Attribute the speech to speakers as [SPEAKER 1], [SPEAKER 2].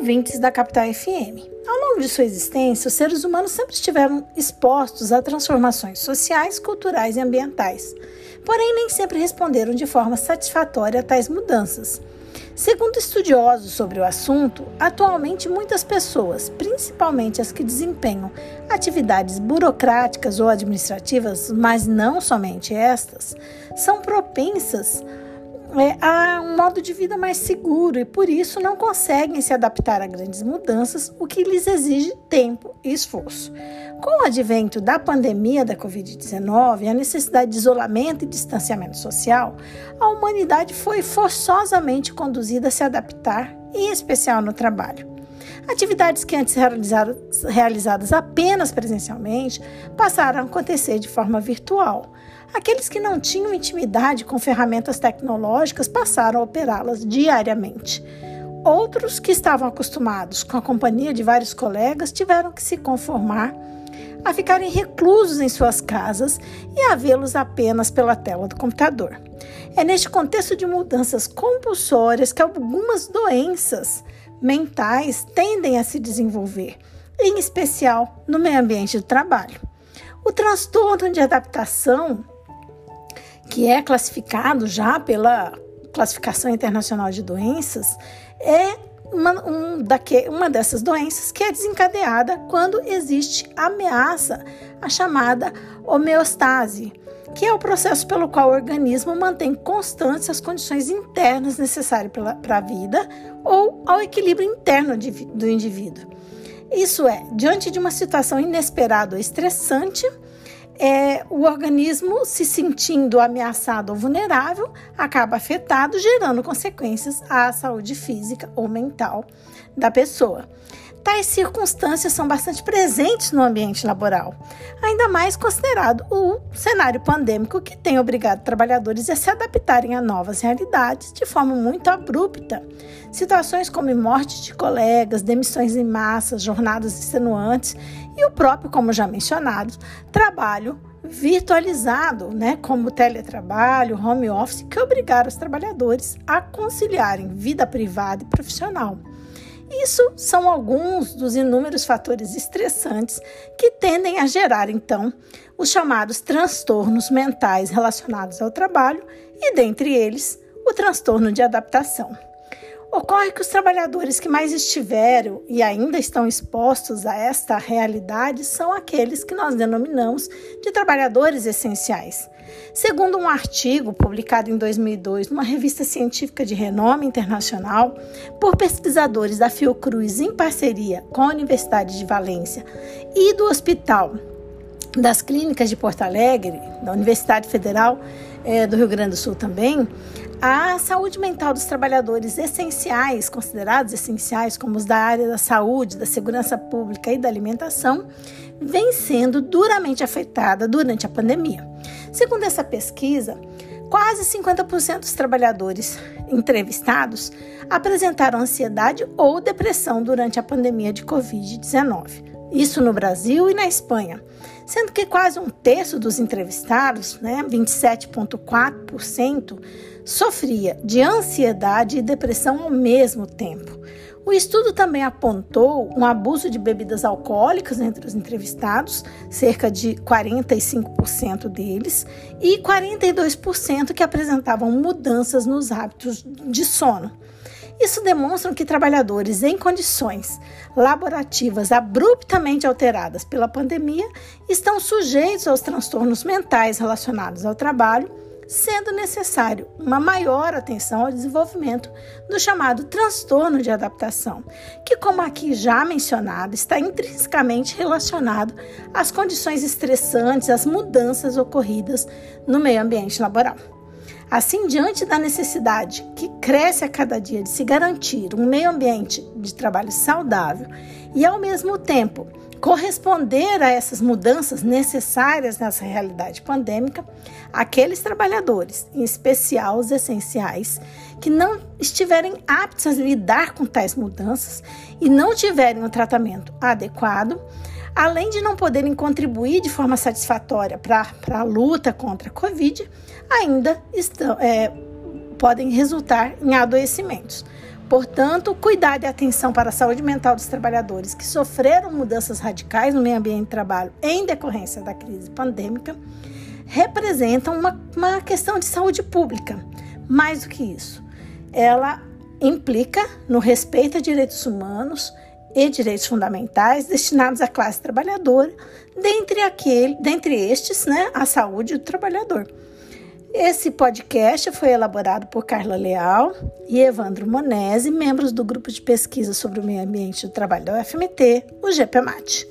[SPEAKER 1] ouvintes da Capital FM. Ao longo de sua existência, os seres humanos sempre estiveram expostos a transformações sociais, culturais e ambientais, porém nem sempre responderam de forma satisfatória a tais mudanças. Segundo estudiosos sobre o assunto, atualmente muitas pessoas, principalmente as que desempenham atividades burocráticas ou administrativas, mas não somente estas, são propensas é, a um modo de vida mais seguro e por isso não conseguem se adaptar a grandes mudanças, o que lhes exige tempo e esforço. Com o advento da pandemia da Covid-19 e a necessidade de isolamento e distanciamento social, a humanidade foi forçosamente conduzida a se adaptar, em especial no trabalho. Atividades que antes eram realizadas apenas presencialmente passaram a acontecer de forma virtual. Aqueles que não tinham intimidade com ferramentas tecnológicas passaram a operá-las diariamente. Outros que estavam acostumados com a companhia de vários colegas tiveram que se conformar a ficarem reclusos em suas casas e a vê-los apenas pela tela do computador. É neste contexto de mudanças compulsórias que algumas doenças mentais tendem a se desenvolver, em especial no meio ambiente do trabalho. O transtorno de adaptação, que é classificado já pela Classificação Internacional de Doenças, é uma, um, daque, uma dessas doenças que é desencadeada quando existe ameaça, a chamada homeostase, que é o processo pelo qual o organismo mantém constantes as condições internas necessárias para a vida ou ao equilíbrio interno de, do indivíduo. Isso é, diante de uma situação inesperada ou estressante, é, o organismo, se sentindo ameaçado ou vulnerável, acaba afetado, gerando consequências à saúde física ou mental da pessoa. Tais circunstâncias são bastante presentes no ambiente laboral, ainda mais considerado o cenário pandêmico que tem obrigado trabalhadores a se adaptarem a novas realidades de forma muito abrupta. Situações como morte de colegas, demissões em massa, jornadas extenuantes e o próprio, como já mencionado, trabalho virtualizado, né, como teletrabalho, home office, que obrigaram os trabalhadores a conciliarem vida privada e profissional. Isso são alguns dos inúmeros fatores estressantes que tendem a gerar, então, os chamados transtornos mentais relacionados ao trabalho e, dentre eles, o transtorno de adaptação. Ocorre que os trabalhadores que mais estiveram e ainda estão expostos a esta realidade são aqueles que nós denominamos de trabalhadores essenciais. Segundo um artigo publicado em 2002 numa revista científica de renome internacional por pesquisadores da Fiocruz em parceria com a Universidade de Valência e do Hospital das Clínicas de Porto Alegre, da Universidade Federal é, do Rio Grande do Sul também, a saúde mental dos trabalhadores essenciais, considerados essenciais, como os da área da saúde, da segurança pública e da alimentação, vem sendo duramente afetada durante a pandemia. Segundo essa pesquisa, quase 50% dos trabalhadores entrevistados apresentaram ansiedade ou depressão durante a pandemia de Covid-19. Isso no Brasil e na Espanha, sendo que quase um terço dos entrevistados, né, 27,4%, sofria de ansiedade e depressão ao mesmo tempo. O estudo também apontou um abuso de bebidas alcoólicas entre os entrevistados, cerca de 45% deles, e 42% que apresentavam mudanças nos hábitos de sono. Isso demonstra que trabalhadores em condições laborativas abruptamente alteradas pela pandemia estão sujeitos aos transtornos mentais relacionados ao trabalho sendo necessário uma maior atenção ao desenvolvimento do chamado transtorno de adaptação, que, como aqui já mencionado, está intrinsecamente relacionado às condições estressantes, às mudanças ocorridas no meio ambiente laboral. Assim, diante da necessidade que cresce a cada dia de se garantir um meio ambiente de trabalho saudável e, ao mesmo tempo, corresponder a essas mudanças necessárias nessa realidade pandêmica, aqueles trabalhadores, em especial os essenciais, que não estiverem aptos a lidar com tais mudanças e não tiverem um tratamento adequado, além de não poderem contribuir de forma satisfatória para a luta contra a Covid, ainda estão, é, podem resultar em adoecimentos. Portanto, cuidado e atenção para a saúde mental dos trabalhadores que sofreram mudanças radicais no meio ambiente de trabalho em decorrência da crise pandêmica representam uma, uma questão de saúde pública. Mais do que isso, ela implica no respeito a direitos humanos e direitos fundamentais destinados à classe trabalhadora, dentre, aquele, dentre estes, né, a saúde do trabalhador. Esse podcast foi elaborado por Carla Leal e Evandro Monese, membros do grupo de pesquisa sobre o meio ambiente do trabalho da UFMT, o GPMAT.